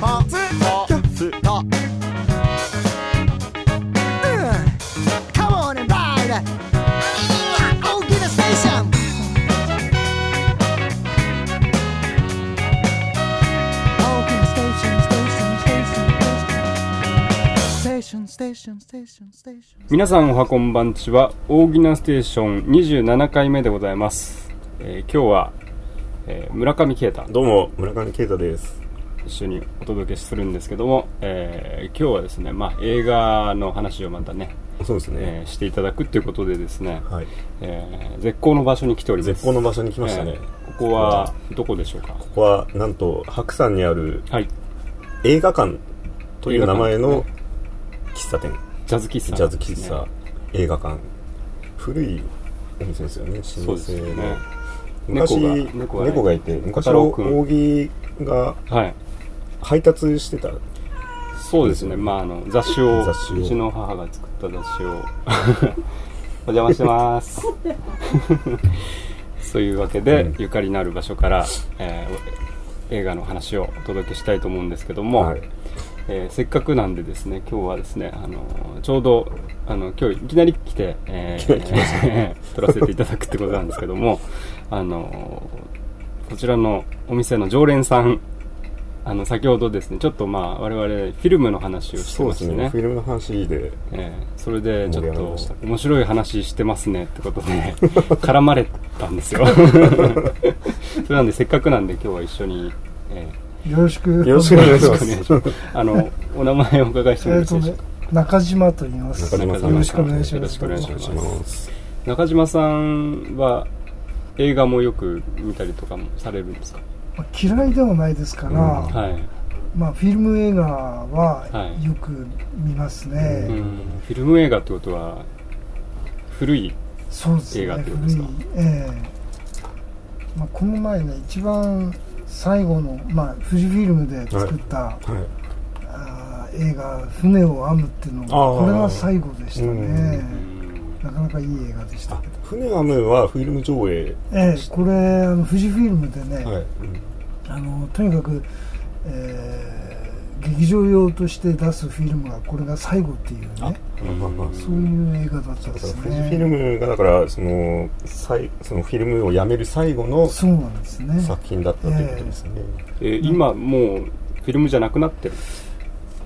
Party. ステーションステーションステーション皆さんおはこんばんちは。大喜なステーション27回目でございます、えー今日は、えー村上啓太。どうも村上啓太です。一緒にお届けするんですけども、えー今日はですね、まあ、映画の話をまたね、そうですね、えーしていただくということでですね、はい。えー絶好の場所に来ております。絶好の場所に来ましたね、えーここはどこでしょうか？ここはなんと白山にあるはい。映画館という名前の喫茶店。ジャズ喫茶。ジャズ喫茶、映画館。古いお店ですよね。老舗そうですよの。ね昔猫が猫猫がいて昔小太郎君扇がはい。配達してた。そうですね、まあ、あの雑誌を雑誌を。うちの母が作った雑誌を。お邪魔してます。そういうわけで、うん。ゆかりのある場所から、えー映画の話をお届けしたいと思うんですけども、はいえーせっかくなんでですね今日はですねあのちょうどあの今日いきなり来て、えー 撮らせていただくってことなんですけどもあのこちらのお店の常連さんあの先ほどですねちょっとまあ我々フィルムの話をしてそうですましてねねフィルムの話でえーそれでちょっと面白い話してますねってことで 絡まれたんですよ。それなんでせっかくなんで今日は一緒に、えよろしく。よろしくお願いします。あのお名前をお伺いしてもよろしいでしょうか、中島と言います。中島さん。よろしくお願いします。よろしくお願いしますお願いします中島さんは映画もよく見たりとかもされるんですか？まあ嫌いではないですから、うん。はい、まあ、フィルム映画ははい。よく見ますうね、ん、フィルム映画ってことは古い映画ってことですか？古い。ええ。まあ、この前ね一番最後の、まあ、富士フィルムで作った、はい。あー映画「船を編む」っていうのこれが最後でしたね。うん。なかなかいい映画でしたあけど。船アムはフィルム上映。ええこれあの富士フィルムでね、はい、あのとにかく、えー劇場用として出すフィルムがこれが最後っていうね。うんまあまあ。そういう映画だったんだからです富士フィルねムがだからその最そのフィルムをやめる最後のそうなんですね。作品だったということですね、えー今もうフィルムじゃなくなってる？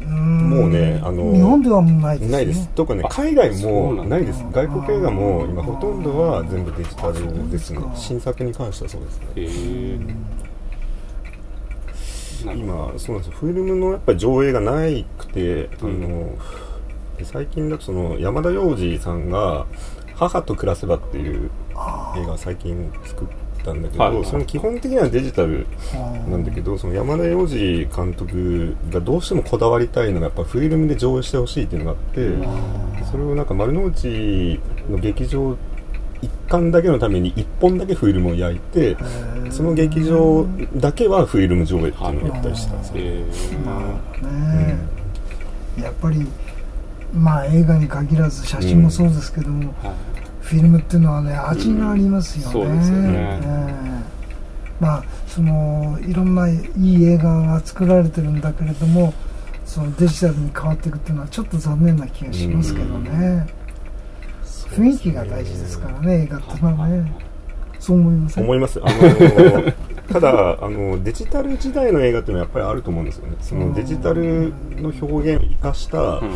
もうねあの日本ではもうないですねないです。特にね海外もないです。外国映画も今ほとんどは全部デジタルですね。新作に関してはそうですね今そうなんですよ。フィルムのやっぱり上映がないくて、あので最近だとその山田洋次さんが「母と暮らせば」っていう映画を最近作ったんだけど、はい。その基本的にはデジタルなんだけどその山田洋次監督がどうしてもこだわりたいのがやっぱフィルムで上映してほしいっていうのがあってそれをなんか丸の内の劇場一館だけのために一本だけフィルムを焼いてその劇場だけはフィルム上映っていうのをやったりしてたんですよ。ね、やっぱりまあ映画に限らず写真もそうですけども、はい。フィルムっていうのはね味がありますよね、そうですよね。ええ。まあそのいろんないい映画が作られてるんだけれどもそのデジタルに変わっていくっていうのはちょっと残念な気がしますけどね、雰囲気が大事ですからね映画ってのはね。そう思いません？思います。あの ただあのデジタル時代の映画っていうのはやっぱりあると思うんですよね。そのデジタルの表現を生かしたうん。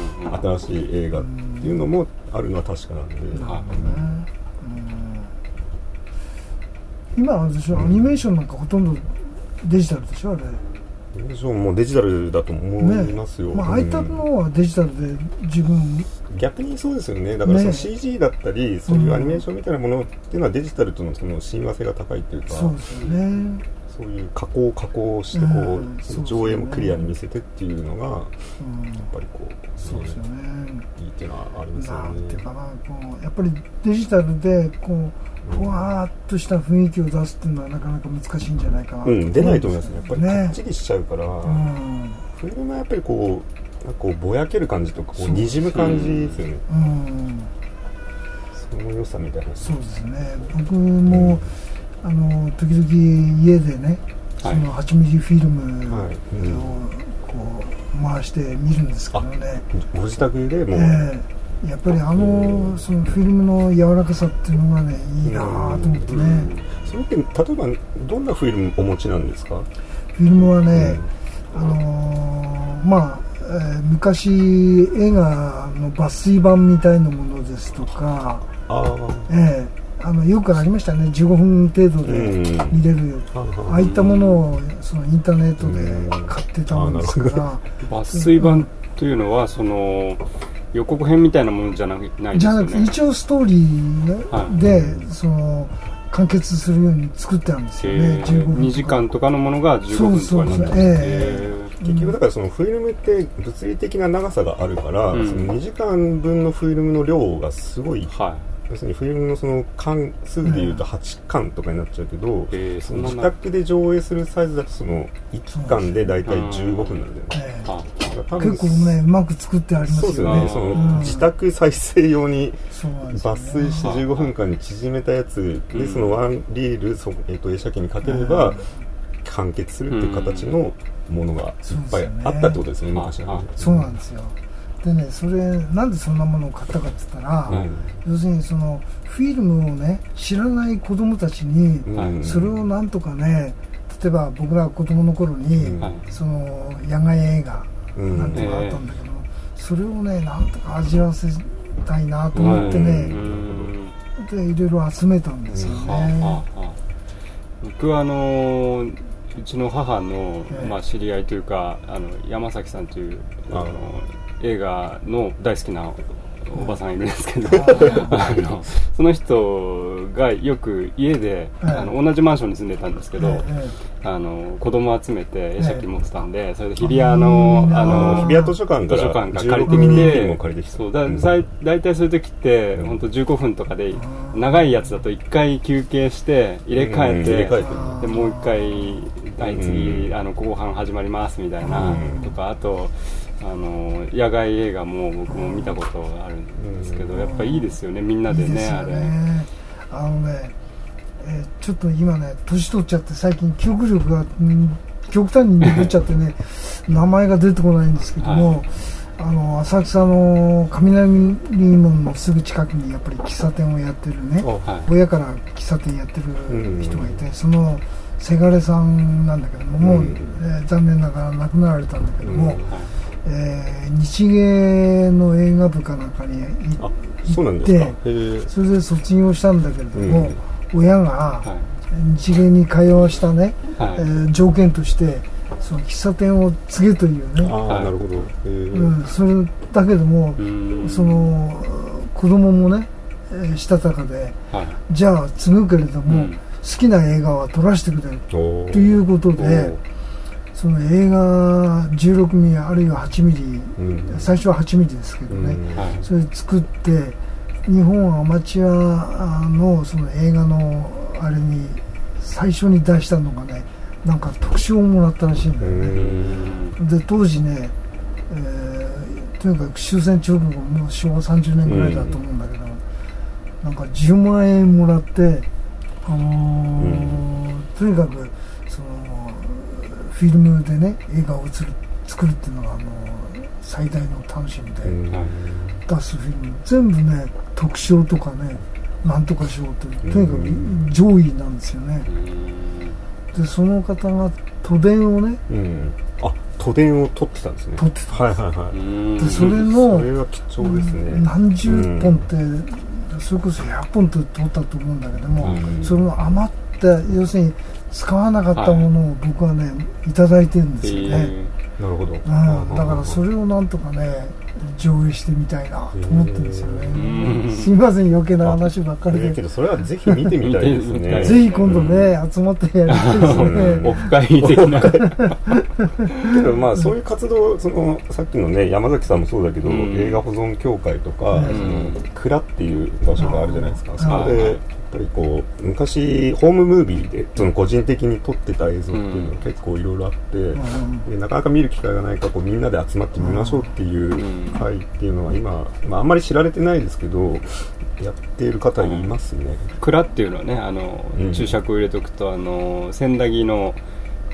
新しい映画っていうのもあるのは確かなんで、なるほどね。うん。今はあれでしょ？アニメーションなんかほとんどデジタルでしょ？あれ。私ももうデジタルだと思いますよ、まあああいったのはデジタルで十分逆にそうですよね。だからそのね CG だったりそういうアニメーションみたいなものっていうのはデジタルとのその親和性が高いっていうかそうですよね。そういう加工加工してこう、うん。その上映もクリアに見せてっていうのがやっうんぱりこうそうですよね。いいっていうのはありますよなんていうねかなこうやっぱりデジタルでこうふわーっとした雰囲気を出すっていうのはなかなか難しいんじゃないかなとうん。出ないと思いますね。やっぱりかねっちりしちゃうから、うん。フィルムはやっぱりこうなんかこうぼやける感じとかこうにじむ感じですよね、うん。その良さみたいな。そうですね。僕も、あの時々家でねそはい。の8ミリフィルムはい。うん。をこう回して見るんですけどね、ご自宅でもう、ええ。やっぱりあのそのフィルムの柔らかさっていうのがねいいなぁと思ってね、それって例えばどんなフィルムお持ちなんですか？フィルムはね、あのーまあ、えー昔映画の抜粋版みたいなものですとか、ああええあのよくありましたね。15分程度で見れる、ああいったものをそのインターネットで買ってたもんですから、抜粋版というのはその予告編みたいなものじゃなないですよね。じゃなくて一応ストーリーはい。で、その完結するように作ってあるんですよね、15分とか。2時間とかのものが15分とかになってそうそうそう。え結局だからそのフィルムって物理的な長さがあるから、うん。その2時間分のフィルムの量がすごい。は要するにフィルムのその関数でいうと8巻とかになっちゃうけど、えーその自宅で上映するサイズだとその1巻で大体15分なんだよね、ええ。あだから多分結構ねうまく作ってありますそうよねですよね。その、うん。自宅再生用に抜ね。粋して15分間に縮めたやつで、うん。そのワンリールそ、えっと映写機にかければ完結するっていう形のものがいっぱいあったってことですね、ね。そうなんですよ。でねそれなんでそんなものを買ったかって言ったら、はい。要するにそのフィルムをね知らない子供たちに、うんそれをなんとかね例えば僕ら子供の頃に、その野外映画うん。なんていうのがあったんだけど、それをねなんとか味わわせたいなと思ってうね、んでいろいろ集めたんですよね、僕はあのーうちの母の、ええまあ、知り合いというかあの山崎さんというあ。の映画の大好きなおばさんいるんですけど、あのその人がよく家で、ええあの同じマンションに住んでたんですけど、ええあの子供集めて会釈持ってたんで、それで日比谷あのー。あの日比谷図書館から図書館が借りて16きてを借りてきた。そうだ大体そういう時って本当15分とかで長いやつだと1回休憩して入れ替えて,、うん。入れ替えて。でもう1回はい次、うん。あの後半始まりますみたいな、うん。とかあとあの野外映画も僕も見たことあるんですけど、うん。やっぱいいですよねみんないでね。あれ。ねあのね、えーちょっと今ね年取っちゃって最近記憶力が、うん極端に鈍っちゃってね 名前が出てこないんですけども、あの浅草の雷門のすぐ近くにやっぱり喫茶店をやってるねあはい。親から喫茶店やってる人がいて、そのせがれさんなんだけども、もう、うんえー残念ながら亡くなられたんだけども、えー日芸の映画部かなんかに行あそうなんですか？でへえそれで卒業したんだけれども、親がは日芸に通わしたね、いはい。えー条件としてその喫茶店を継げというね、あなるほど。へえうん、それだけども、うん。その子供もね、えーしたたかではい。じゃあ継ぐけれども、うん好きな映画は撮らせてくれると。いうことおでー。その映画16ミリあるいは8ミリうん。最初は8ミリですけどね、うん。はい。それ作って日本アマチュアのその映画のあれに最初に出したのがねなんか特賞をもらったらしいんだよね、うん。で当時ね、えーとにかく終戦直後もう昭和30年ぐらいだと思うんだけど、なんか10万円もらって、あのーとにかくそのフィルムでね映画を映る作るっていうのが、あのー最大の楽しみで、出すフィルム。全部ね特賞とかねなんとか賞というとにかく上位なんですよね、でその方が都電をねうん。あ都電を撮ってたんですね。撮ってたはいはいはい。うんでそれそのれは貴重ですね。何十本って、それこそ100本取ったと思うんだけども、うん。それの余った要するに使わなかったものを僕はねい。ただいてるんですよね、なるほど。うん、だからそれをなんとかね上映してみたいなと思ってるんですよね、うん。すいません余計な話ばっかりで。えーけどそれはぜひ見てみたいですね。ぜひ今度ね、集まってやりたいですよね。オフ会的な。けどまあそういう活動そのさっきのね山崎さんもそうだけど、うん。映画保存協会とか、うん。その蔵っていう場所があるじゃないですか、うんそこでぱりこう昔ホームムービーでその個人的に撮ってた映像っていうのが結構いろいろあって、うんでなかなか見る機会がないからこうみんなで集まってみましょうっていううん。会っていうのは今、まあ、あんまり知られてないですけどやっている方いますね、蔵っていうのはねあの、うん。注釈を入れとくとあの千駄木の、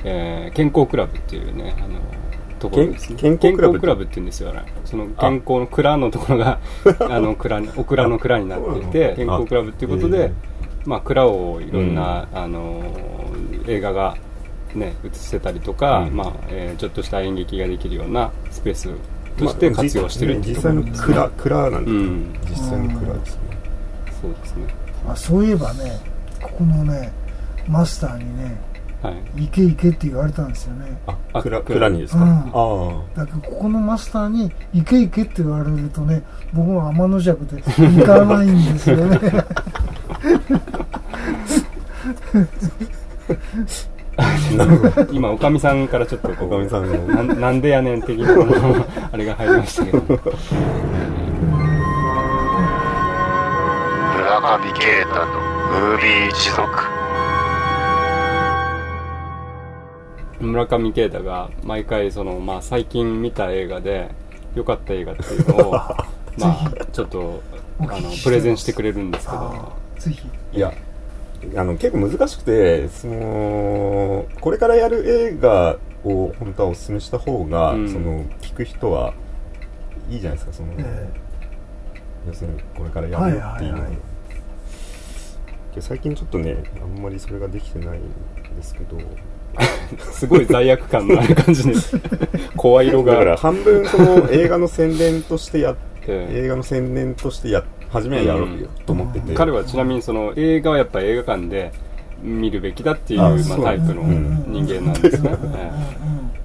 えー健康クラブっていうねあのところですね。健健康クラブ。健康クラブって言うんですよねその健康の蔵のところが あの蔵にお蔵の蔵になっていて健康クラブっていうことで、まあ、蔵をいろんな、あの映画がね映せたりとか、うん。まあえーちょっとした演劇ができるようなスペースとして活用してるっていうこ際の蔵ろですね。蔵なんですね、うん。実際の蔵ですね。そうですね。あそういえばねここのねマスターにねはい行け行けって言われたんですよね。ああ蔵にですか、うん。あだけどここのマスターに行け行けって言われるとね僕は天の弱で行かないんですよね。今おかみさんからちょっとこうおかみさんのなんなんでやねん的な あれが入りましたけど。村上啓太のムービー一族村上啓太が毎回その、まあ、最近見た映画で良かった映画っていうのを まあちょっとあのプレゼンしてくれるんですけど。ぜひ。いやあの結構難しくてそのこれからやる映画を本当はお勧めした方が、うん。その聞く人はいいじゃないですかその、え要するにこれからやるっていうのを、はいはい最近ちょっとねあんまりそれができてないんですけど すごい罪悪感のある感じです。声色が。だから半分その映画の宣伝としてやっええ。映画の宣伝としてや初めはやろううん。と思ってて、彼はちなみにその映画はやっぱり映画館で見るべきだっていうまあ、タイプのうん。人間なんですね、うん。え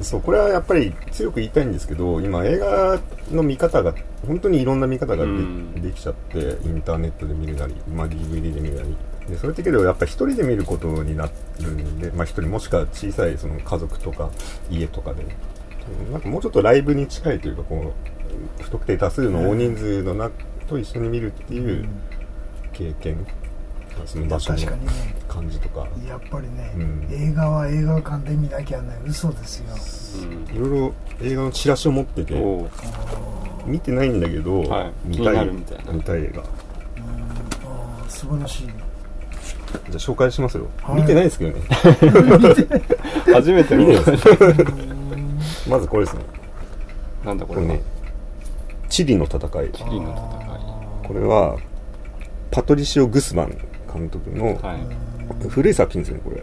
そうこれはやっぱり強く言いたいんですけど今映画の見方が本当にいろんな見方がで,、うんできちゃってインターネットで見るなり、まあ、DVD で見るなりでそれってけどやっぱ一人で見ることになるんで、まあ、一人もしくは小さいその家族とか家とかで。なんかもうちょっとライブに近いというかこう不特定多数の大人数のなと一緒に見るっていう経験、その場所の確かにね感じとか。やっぱりね、うん。映画は映画館で見なきゃね嘘ですよ。えいろいろ映画のチラシを持ってて見てないんだけど、はい。見たい。見たい映画。ああ素晴らしいじゃあ紹介しますよ、はい。見てないですけどね。初めての見てない まずこれですね。なんだこれねチリの戦い。チリのこれはパトリシオ・グスマン監督の古い作品ですねこれ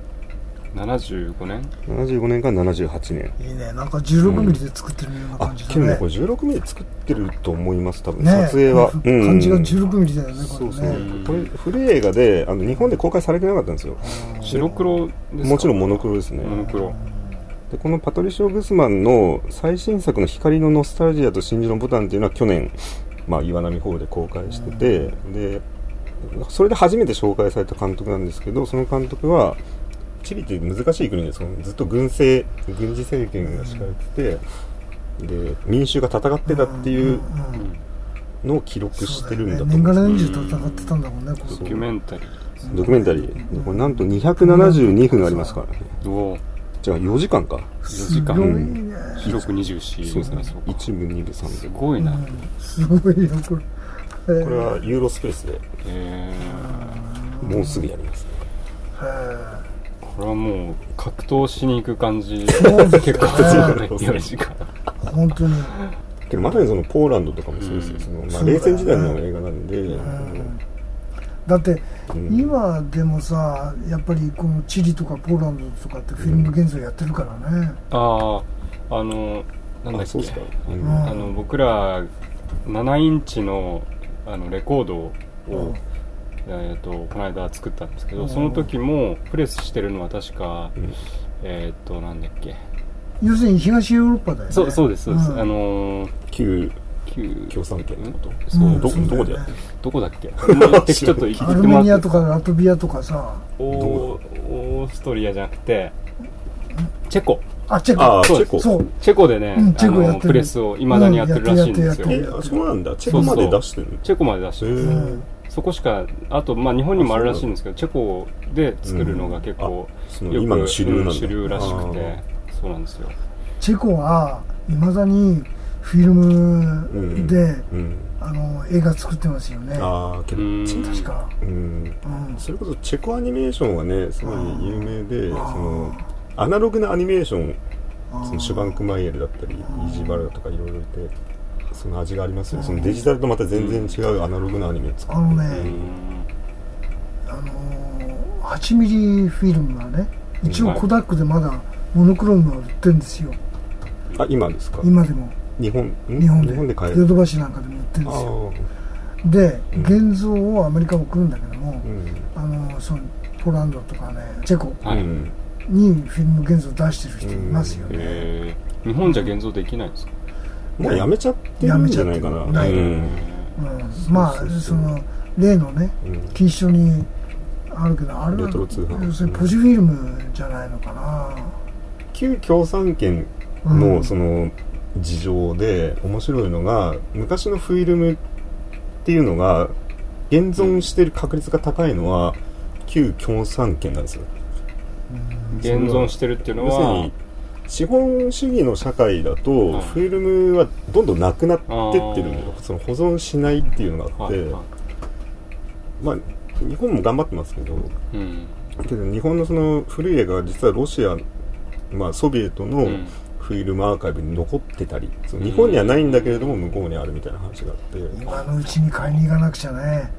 75年？75年から78年。いいね。なんか16ミリで作ってるようなあ感じだね。けどねこれ16ミリ作ってると思います多分、ね。撮影は、うん。感じが16ミリだよねこれそうそう、ねこれ古い映画であの日本で公開されてなかったんですよ。白黒ですか？もちろんモノクロですね。モノクロ。でこのパトリシオ・グスマンの最新作の「光のノスタルジアと真珠のボタン」っていうのは去年、まあ、岩波ホールで公開してて、でそれで初めて紹介された監督なんですけどその監督はチリって難しい国ですずっと軍政軍事政権が敷かれててで民衆が戦ってたっていうのを記録してるんだと思年がらうんです年中戦ってたんだもんねこドキュメンタリー。ドキュメンタリー。でこれなんと272分ありますからね。おじゃあ4時間か。4時間。すごいね。広く24そうですね。そうか。1部2部3部すごいな。すごいよこれ。これはユーロスペースでえもうすぐやりますね。ーこれはもう格闘しに行く感じ。そうです結構強いよね4時間本当に。けどまさにそのポーランドとかもそうですよ、うん。そのまあ、冷戦時代の映画なんで、だってうん。今でもさやっぱりこのチリとかポーランドとかってフィルム現像やってるからね。あああのなんだっけ。あの僕ら7インチのあのレコードを、うんえー、とこの間作ったんですけど、うん。その時もプレスしてるのは確か、うん。えっ、となんだっけ。要するに東ヨーロッパだよね。そうそうですそうです、ん。あのー旧旧共産圏ってこと、そう、う。んどそうだよね。どこでやってるどこだっけ？ちょっと行アルってもらって。メニアとかラトビアとかさ。オーオーストリアじゃなくてチェコ。あチェコ。チェコ。そう。チェコでね、うんチェコやってる。あのプレスをいまだにやってるらしいんですよ、うんそうなんだチェコまで出してるのチェコまで出してるそこしかあとまあ日本にもあるらしいんですけどチェコで作るのが結構よくその今の主流主流らしくてそうなんですよ。チェコはいまだにフィルムで、うん。あの映画作ってますよね。ああけどうん。確か、うん。うん、それこそチェコアニメーションはねすごい有名でそのアナログなアニメーションそのシュバンクマイエルだったりイージーバルだとかいろいろいてその味がありますよね。そのデジタルとまた全然違うアナログなアニメを作って。あのね、うん。あのー、8ミリフィルムはね一応コダックでまだモノクロームが売ってるんですよ。あ今ですか？今でも。日本？ん？日本で。日本で買える。ヨドバシなんかでも売ってるんあですよ。ー。でうん。現像をアメリカも来るんだけども、うん。あのそのポーランドとかねチェコはい。うんにフィルム現像出してる人いますよね、えー。日本じゃ現像できないんですか？もうやめちゃってるんじゃないかな。やめちゃってる。うん。うん。まあそうそうそう。その例のねうん。錦糸町にあるけどあれはレトロ通販。要するにポジフィルムじゃないのかな。旧共産圏うん。のその事情で面白いのが昔のフィルムっていうのが現存してる確率が高いのは旧共産圏なんですよ。現存してるっていうのは要するに資本主義の社会だとはいフィルムはどんどんなくなってってるんだよその保存しないっていうのがあって、はいはまあ日本も頑張ってますけどいうん。けど日本のその古い映画は実はロシア、まあ、ソビエトのうん。フィルムアーカイブに残ってたり、その日本にはないんだけれども向こうにあるみたいな話があって、今のうちに買いに行かなくちゃね。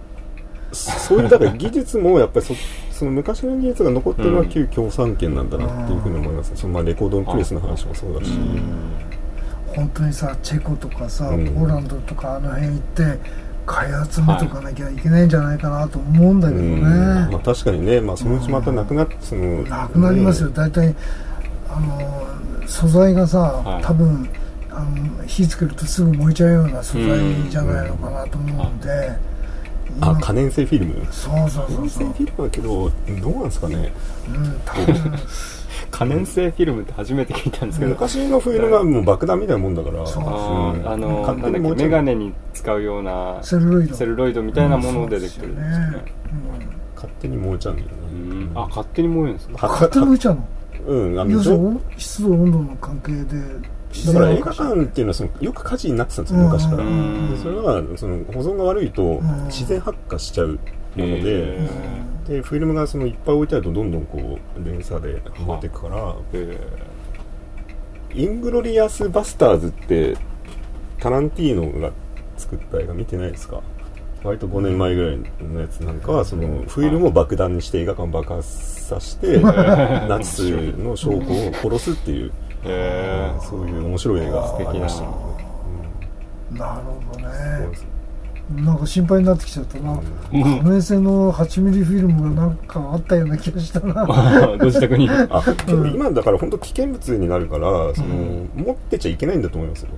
そ ういうだから技術もやっぱりそその昔の技術が残ってるのはうん旧共産圏なんだなっていうふうに思います、そのまあレコードのプレスの話もそうだし、本当にさチェコとかさ、うん。ポーランドとかあの辺行って買い集めとかなきゃいけないんじゃないかなと思うんだけどね、うん。まあ、確かにね、まあ、そのうちまたなくなってそのなくなりますよ、大体あの素材がさ、はい。多分あの火つけるとすぐ燃えちゃうような素材じゃないのかなと思うんで、今あ可燃性フィルム。そうそう可燃そう。そう、性フィルムだけどどうなんですかね。うん、多 分可燃性フィルムって初めて聞いたんですけど昔のフィルムはもう爆弾みたいなもんだから。そう。あーあの勝なんだっけメガネに使うようなセルロイド。セルロイドみたいなものでできてる。んですよね勝手に燃えちゃうんだよね。うん。あ勝手に燃えるんですか？は勝手に浮いちゃうの？うん。あの要するに湿度温度の関係で自だから映画館っていうのはそのよく火事になってたんですよ昔から、それはその保存が悪いとん。自然発火しちゃうもので、へでフィルムがそのいっぱい置いてあるとどんどんこう連鎖で燃えていくからえ。イングロリアス・バスターズってタランティーノが作った映画見てないですか？割と5年前ぐらいのやつなんかはそのフィルムを爆弾にして映画館を爆発させてナチスの将校を殺すっていうーへー。そういう面白い映画がありました。ねなるほどね。ですなんか心配になってきちゃったな。可燃性の8ミリフィルムがなんかあったような気がしたな。ご自宅に。あ今だから本当危険物になるからその、持ってちゃいけないんだと思いますよ。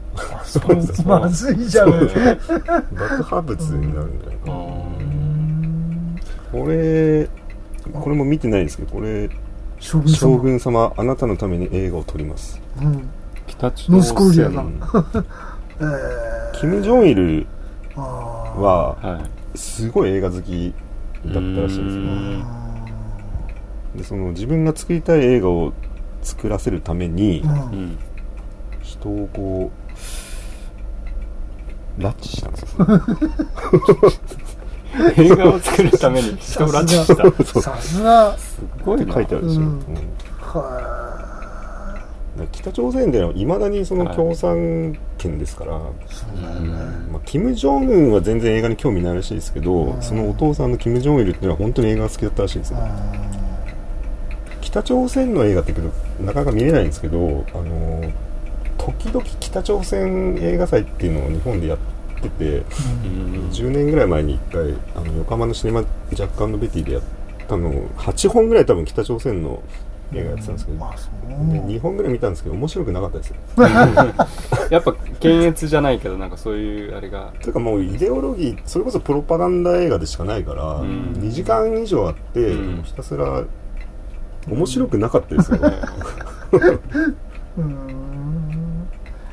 そうそうまずいじゃん 爆破物になるんじゃないかなこれこれも見てないんですけどこれ将軍様。将軍様あなたのために映画を撮ります。うん。北朝ノースコリアだうん。えー。キム・ジョンイルあははいすごい映画好きだったらしいんですよ。うん。でその自分が作りたい映画を作らせるために人をこう拉致したんですよ 映画を作るために。人を拉致した。すさすが。ごいな書いてあるんですよ、うん。うん。は北朝鮮ではいまだにその共産圏ですから、まあ、キム・ジョンウンは全然映画に興味ないらしいですけど、そのお父さんのキム・ジョンイルっていうのは本当に映画が好きだったらしいですよ、北朝鮮の映画ってけどなかなか見れないんですけどあの時々北朝鮮映画祭っていうのを日本でやってて、うん。10年ぐらい前に1回あの横浜のシネマジャッカンドベティでやったの8本ぐらい多分北朝鮮の映画やってたんですけど、まあそう。で2本ぐらい見たんですけど面白くなかったです。よ やっぱ検閲じゃないけどなんかそういうあれが。というかもうイデオロギーそれこそプロパガンダ映画でしかないから、ん。2時間以上あって、うん。ひたすら面白くなかったですよ、うーん。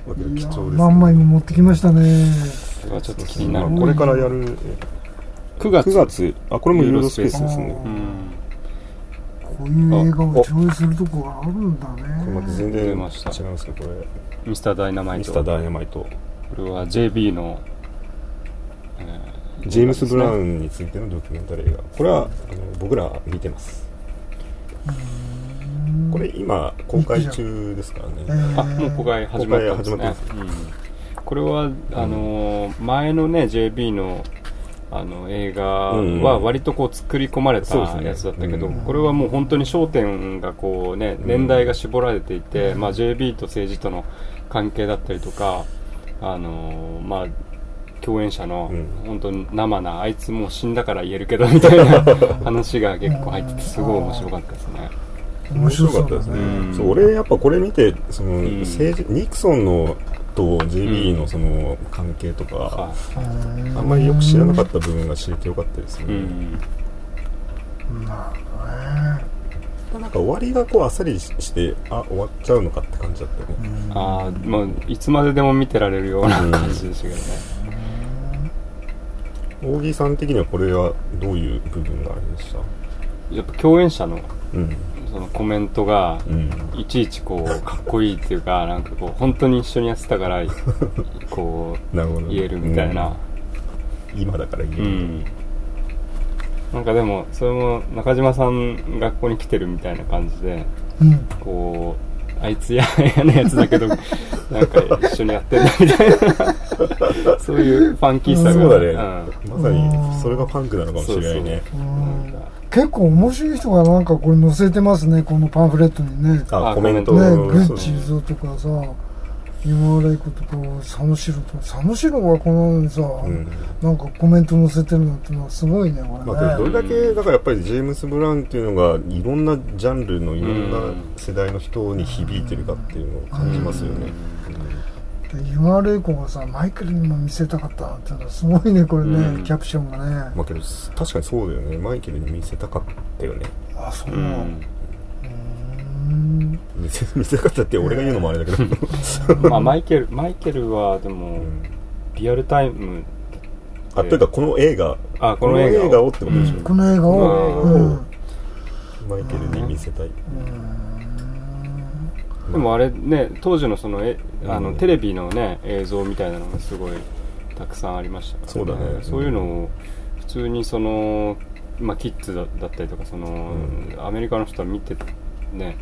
貴重です、ね、何枚も持ってきましたねそれはちょっと気になる。まあこれからやる。9月。9月。あこれもユーロスペースですね。うん。こういう映画を上映するとこがあるんだこれまたね全然違い出まますけどこれ。ミスターダイナマイト。ミスターダイナマイト。これは JB の、えジェームス・ブラウンンについてのドキュメンタリー映画。これはあの僕ら見てます。これ今公開中ですからえねあもう公開始まったんですね。公開始まってうんこれはあのー前のね JB のあの映画は割とこう作り込まれたそうですね。やつだったけど、うん。これはもう本当に焦点がこうね年代が絞られていて、まあ、JB と政治との関係だったりとかあのーまあ共演者のうん。本当に生なあいつもう死んだから言えるけどみたいな話が結構入っててすごい面白かったですね。面白かったですね、うん。そう俺やっぱこれ見てその、ん。政治ニクソンのと JB のその関係とか、はあんまりよく知らなかった部分が知れてよかったですね、いうん。まあね。なんか終わりがこうあっさりしてあ終わっちゃうのかって感じだったよね、あーまあ、いつまででも見てられるような感じでしたけどね、大木さん的にはこれはどういう部分があれでした？やっぱ共演者のうんそのコメントがうん。いちいちこうかっこいいっていうかなんかこう本当に一緒にやってたから こうなるほど。言えるみたいな、うん。今だから言える、うん。なんかでもそれも中島さんがここに来てるみたいな感じでうん。こうあいつや嫌なやつだけど なんか一緒にやってんだみたいな。そういうファンキーさが。そうだね、ん。まさにそれがパンクなのかもしれないね。うん。なんか結構面白い人がなんかこれ載せてますねこのパンフレットにね。ああコメント。ねグッチーゾとかさ今悪いことか佐野史郎とか佐野史郎がこのにさ、うん。なんかコメント載せてるのってのはすごいねこまあ、どれね、れだけだからやっぱりジェームス・ブラウンっていうのがいろんなジャンルのいろんな世代の人に響いてるかっていうのを感じますよね、で湯川玲子がさマイケルにも見せたかったっていうのはすごいねこれね、うん。キャプションがね、まあけど確かにそうだよね。マイケルに見せたかった。よねあそうう、ん。うん。見せ 見せたかったって俺が言うのもあれだけど、まあマイケルマイケルはでもうん。リアルタイムあというかこの映画。あこの映画を。をってことでしょ、うん。この映画を、ううん。んマイケルに見せたい、でもあれね当時のそのえあの、うんテレビのね映像みたいなのがすごいたくさんありましたから、そうだね。そういうのを普通にその、まあ、キッズだだったりとかその、ん。アメリカの人は見てね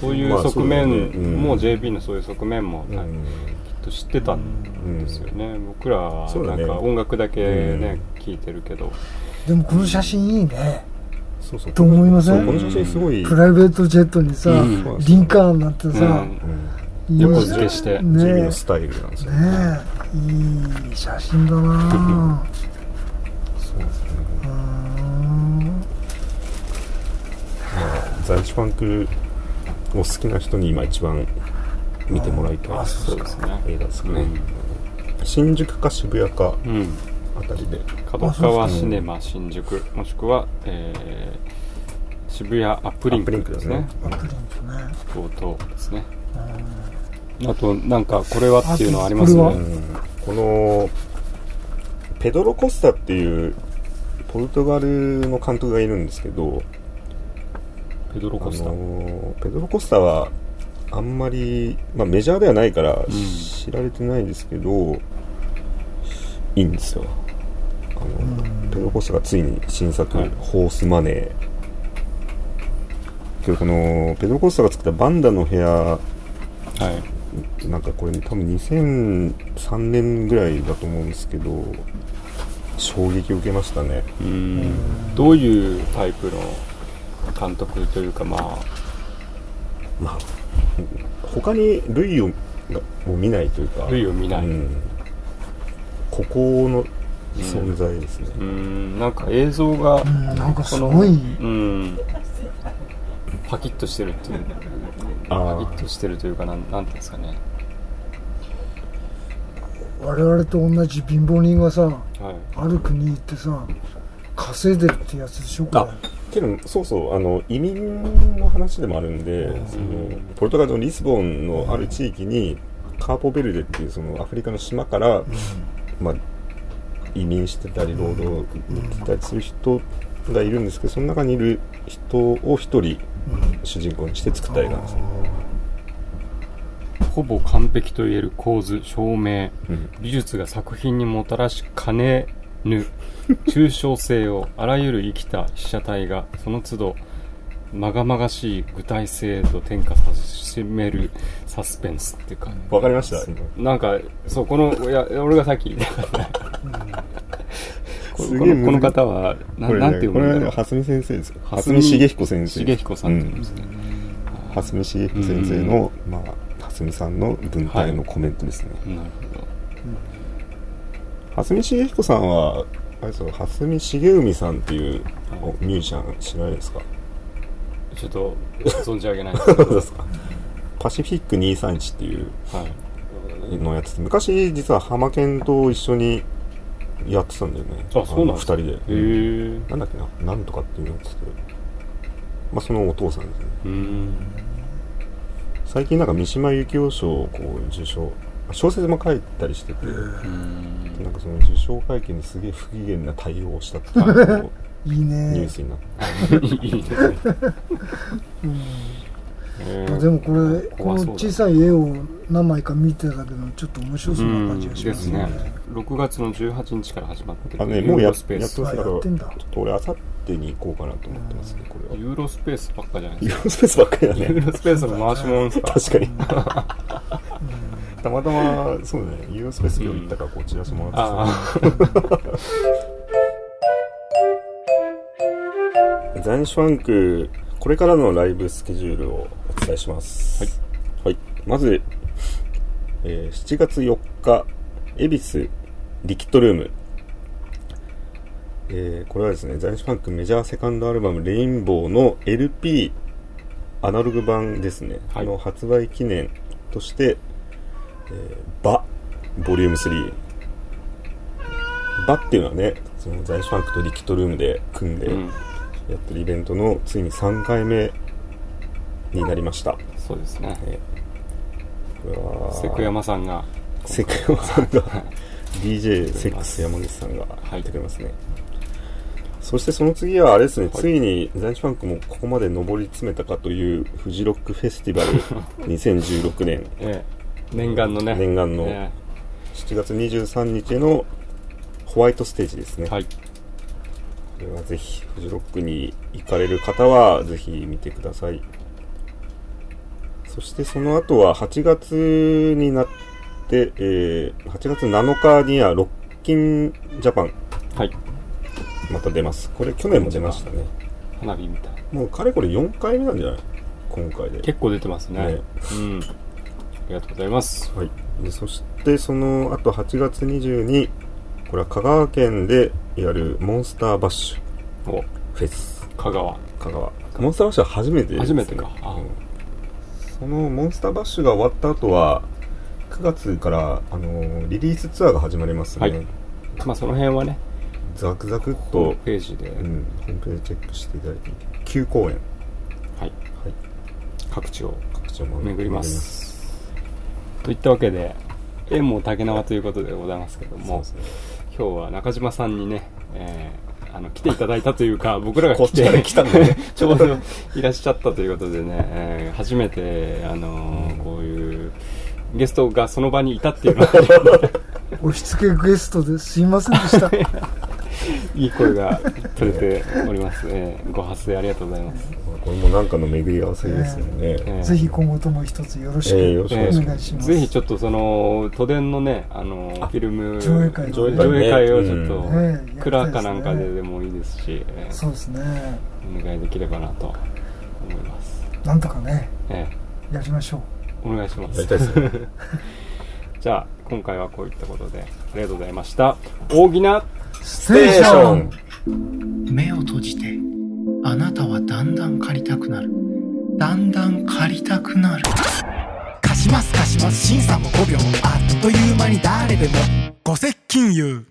そういうまあ側面そうだよね。うん。も JB のそういう側面も、うん。はいきっと知ってたんですよね、僕らはそうだね。なんか音楽だけね、聞いてるけど。でもこの写真いいね、そうそう。と思いません？そうこの写真すごい、プライベートジェットにさ、うん。リンカーンなんてさ、うん。うん。横付けして。ね。ジミのスタイルなんですよね。ねえいい写真だな。そうですね。うー。んザイチファンクを好きな人に今一番見てもらいたい。あそうですね。映画ですね、うん。新宿か渋谷か。うんあたりで角川シネマ新宿もしくは、えー渋谷アップリンクですね。アップリンクね。等々ですね。あとなんかこれはっていうのはあります？あねこれはこのペドロ・コスタっていうポルトガルの監督がいるんですけどペドロ・コスタ、あのーペドロ・コスタはあんまり、まあ、メジャーではないから知られてないんですけど、いいんですよあの、ペドロ・コスタがついに新作「はい。ホースマネー」けどこのペドロ・コスタが作った「バンダの部屋」はい。なんかこれ多分2003年ぐらいだと思うんですけど衝撃を受けましたね。うん。どういうタイプの監督というかまあ。まあ他に類をがもう見ないというか。類を見ない。うん。ここの存在ですね、うん。なんか映像が、うんなんかすごい。うん。パキッとしてるっていう。パキッとしてるというかなんなんていうんですかね。我々と同じ貧乏人がさはい。ある国行ってさ稼いでるってやつでしょこれ。あけどそうそうあの移民の話でもあるんで、そのポルトガルのリスボンのある地域にカーポベルデっていうそのアフリカの島から、まあ、移民してたり労働に来てたりする人がいるんですけどその中にいる人を一人主人公にして作った映画なんですね、ほぼ完璧といえる構図照明。うん美術が作品にもたらしかねぬ抽象性をあらゆる生きた被写体がその都度まがまがしい具体性へと転化さしめるサスペンスっていうかわかりました。今なんかそうこのいや俺がさっき言ったこのこの方はなこれ、なんね、これていう。のは蓮見先生です。よ蓮蓮見茂彦先生重彦さん。っていうん。ですね、蓮見茂彦先生の、まあ蓮見さんの文体のコメントですね、なるほど。蓮見茂彦さんはあれですよ蓮見茂海さんっていうはいミュージシャン知らないですか？ちょっと存じ上げない。パシフィック231っていうはい。のやつ。昔実はハマケンと一緒にやってたんだよね。あそうなんですか二人で。へえなんだっけな。なんとかっていうやつで。まあそのお父さんですね。うん。最近なんか三島由紀夫賞をこう受賞小説も書いたりしてて、うん。なんかその受賞会見ですげえ不機嫌な対応をしたっていうのを いいニュねースになっていいね。うん。あでもこれこの小さい絵を何枚か見てたけどちょっと面白そうな感じがしますね。ですね。6月の18日から始まってるあのねもうやユーロスペース。やってますけどちょっと俺あさってに行こうかなと思ってますねこれは。ユーロスペースばっかじゃないですか。ユーロスペースばっかりだユーねロスペースの回し物ですか？確かにたまたま そうね。ユーロスペース今日行ったからこうチラシもらってさ。あ ザンシュワンクこれからのライブスケジュールをお伝えします。はい、まず、えー7月4日恵比寿リキッドルーム。えーこれはですねザンシュワンクメジャーセカンドアルバム「レインボー」の LP アナログ版ですね、はい。の発売記念として「えーバ」ボリューム3バっていうのはねそのザンシュワンクとリキッドルームで組んで、やってるイベントのついに3回目になりました。そうですね。えこれはセクヤマさんが。セクヤマさんが。DJ セックス山口さんが入ってくれますね。そしてその次はあれですね、ついにザンシファンクもここまで上り詰めたかというフジロックフェスティバル 2016年。ええ念願のね。念願の。え7月23日のホワイトステージですね。えはい。これはぜひフジロックに行かれる方はぜひ見てください。そしてその後は8月になって、えー8月7日にはロッキンジャパン。はい。また出ます。これ去年も出ましたね。花火みた。いもうかれこれ4回目なんじゃない？今回で。結構出てますね。ね。うんありがとうございます。はい、でそしてその後8月22これは香川県でやるモンスターバッシュ。お。フェス。香川。香川。モンスターバッシュは初めてです、ね、初めてか。あ。うん。そのモンスターバッシュが終わった後は9月から、あのーリリースツアーが始まりますね、はい。まあその辺はねザクザクっとホーム、ページで、うん、ホームページチェックしていただいて9公演、はい。はい、各地を各地を回巡りますといったわけで縁も竹縄ということでございますけどもそう今日は中島さんにね、えーあの来ていただいたというか 僕らがこっ来てちまで来たんだね。ちょうどいらっしゃったということでね、えー初めて、あのーこういうゲストがその場にいたっていうのは 押し付けゲストですいませんでした いい声が取れております、えーご発声ありがとうございます、これもなんかの巡り合わせですよね、えーぜひ今後とも一つよろしくお願いします。ぜひちょっっとその都電のねあのフィルム上映会上映会ね。上映会をちょっと、うん。ねえ蔵かなんかででもいいですし、えーそうですね。お願いできればなと思います、なんとかねえやりましょう。ーお願いします。やりたいですね。じゃあ今回はこういったことでありがとうございました。大喜なステーション。目を閉じてあなたはだんだん借りたくなる。だんだん借りたくなる。貸します貸します。審査も5秒。あっという間に誰でも。ご接近言う